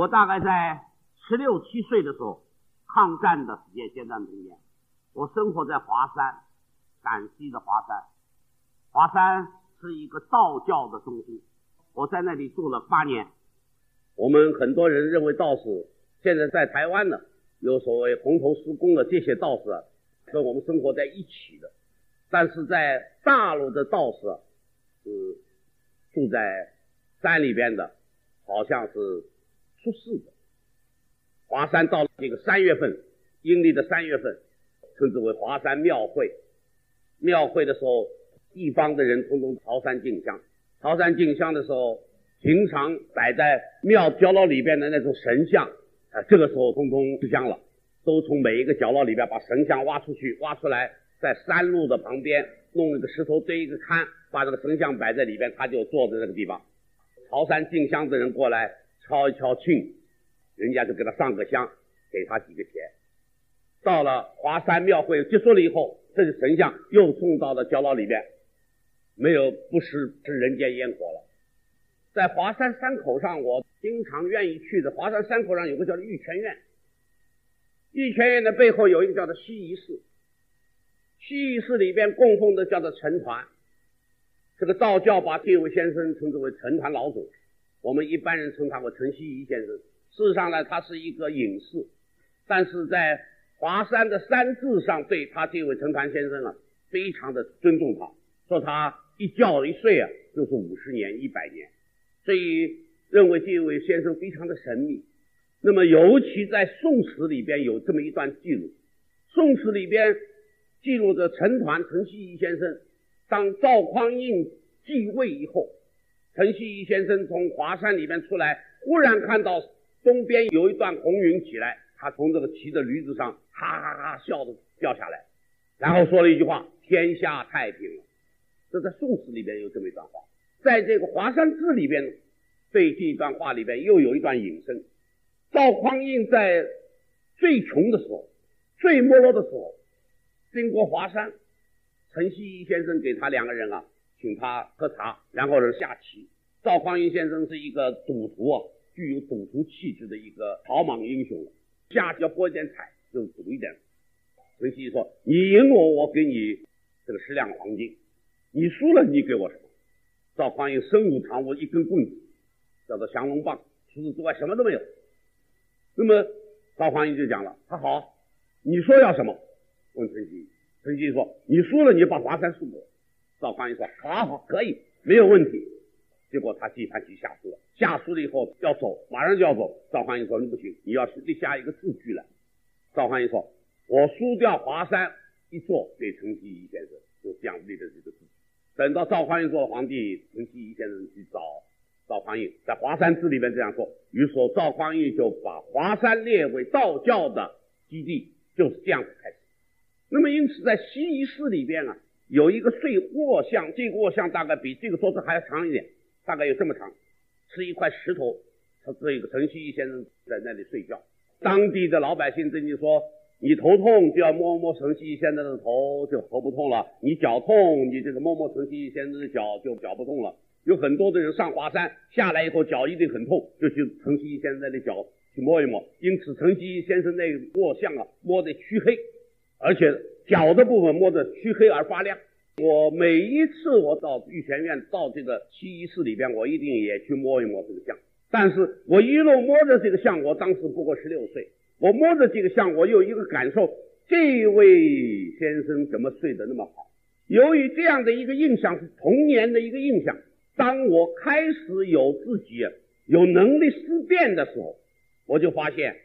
我大概在十六七岁的时候，抗战的时间，先战中间，我生活在华山，陕西的华山。华山是一个道教的中心，我在那里住了八年。我们很多人认为道士现在在台湾呢，有所谓红头师公的这些道士啊，跟我们生活在一起的。但是在大陆的道士是住在山里边的，好像是出事的。华山到了这个三月份，阴历的三月份，称之为华山庙会。庙会的时候，地方的人通通朝山进香。朝山进香的时候，平常摆在庙角落里边的那种神像，啊，这个时候通通吃香了，都从每一个角落里边把神像挖出去，挖出来。在山路的旁边弄一个石头堆一个龛，把这个神像摆在里边，他就坐在那个地方。朝山进香的人过来敲一敲磬，人家就给他上个香，给他几个钱。到了华山庙会结束了以后，这个神像又送到了角落里边，没有不食人间烟火了。在华山山口上，我经常愿意去的。华山山口上有个叫玉泉院，玉泉院的背后有一个叫做西仪寺。西仪寺里边供奉的叫做陈摶，这个道教把这位先生称之为陈摶老祖，我们一般人称他为陈希夷先生。事实上呢，他是一个隐士，但是在华山的山志上对他这位陈摶先生啊，非常的尊重他，说他一觉一睡啊就是五十年、一百年，所以认为这位先生非常的神秘。那么尤其在宋史里边有这么一段记录，宋史里边。记录着陈抟陈希夷先生，当赵匡胤继位以后，陈希夷先生从华山里面出来，忽然看到东边有一段红云起来，他从这个骑的驴子上，哈哈哈笑着掉下来，然后说了一句话：“天下太平了。”这在宋史里边有这么一段话，在这个华山志里边，对这一段话里边又有一段引申。赵匡胤在最穷的时候，最没落的时候。经过华山，陈希夷先生给他两个人啊，请他喝茶，然后是下棋。赵匡胤先生是一个赌徒啊，具有赌徒气质的一个草莽英雄。下棋要博一点彩，就赌一点。陈希夷说：“你赢我，我给你这个十两黄金；你输了，你给我什么？”赵匡胤身无长物，一根棍子，叫做降龙棒，除此之外什么都没有。那么赵匡胤就讲了：“他好，你说要什么？”问陈希夷，陈希夷说：“你输了，你把华山送我。”赵匡胤说：“，好，好，可以，没有问题。”结果他这盘棋下输了，下输了以后要走，马上就要走。赵匡胤说：“你不行，你要立下一个字据来。”赵匡胤说：“我输掉华山一座给陈希夷先生，就这样立的这个字。”等到赵匡胤做了皇帝，陈希夷先生去找赵匡胤，在华山志里面这样说。于是赵匡胤就把华山列为道教的基地，就是这样子开始。那么，因此在西仪寺里边啊，有一个睡卧像，这个卧像大概比这个桌子还要长一点，大概有这么长，是一块石头。他这个陈希夷先生在那里睡觉，当地的老百姓对你说：“你头痛就要摸摸陈希夷先生的头，就头不痛了；你脚痛，你这个摸摸陈希夷先生的脚，就脚不痛了。”有很多的人上华山下来以后脚一定很痛，就去陈希夷先生那里脚去摸一摸。因此，陈希夷先生那卧像啊，摸得黢黑。而且脚的部分摸得黢黑而发亮。我每一次我到玉泉院到这个西仪寺里边，我一定也去摸一摸这个像。但是我一路摸着这个像，我当时不过十六岁，我摸着这个像，我有一个感受：这位先生怎么睡得那么好？由于这样的一个印象是童年的一个印象，当我开始有自己有能力思辨的时候，我就发现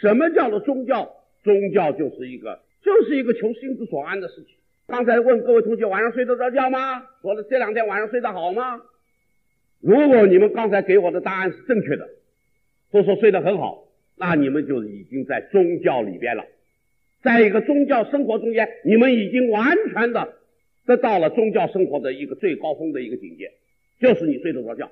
什么叫做宗教？宗教就是一个。就是一个求心之所安的事情。刚才问各位同学晚上睡得着觉吗？说的这两天晚上睡得好吗？如果你们刚才给我的答案是正确的，都说睡得很好，那你们就已经在宗教里边了，在一个宗教生活中间，你们已经完全的得到了宗教生活的一个最高峰的一个境界，就是你睡得着觉。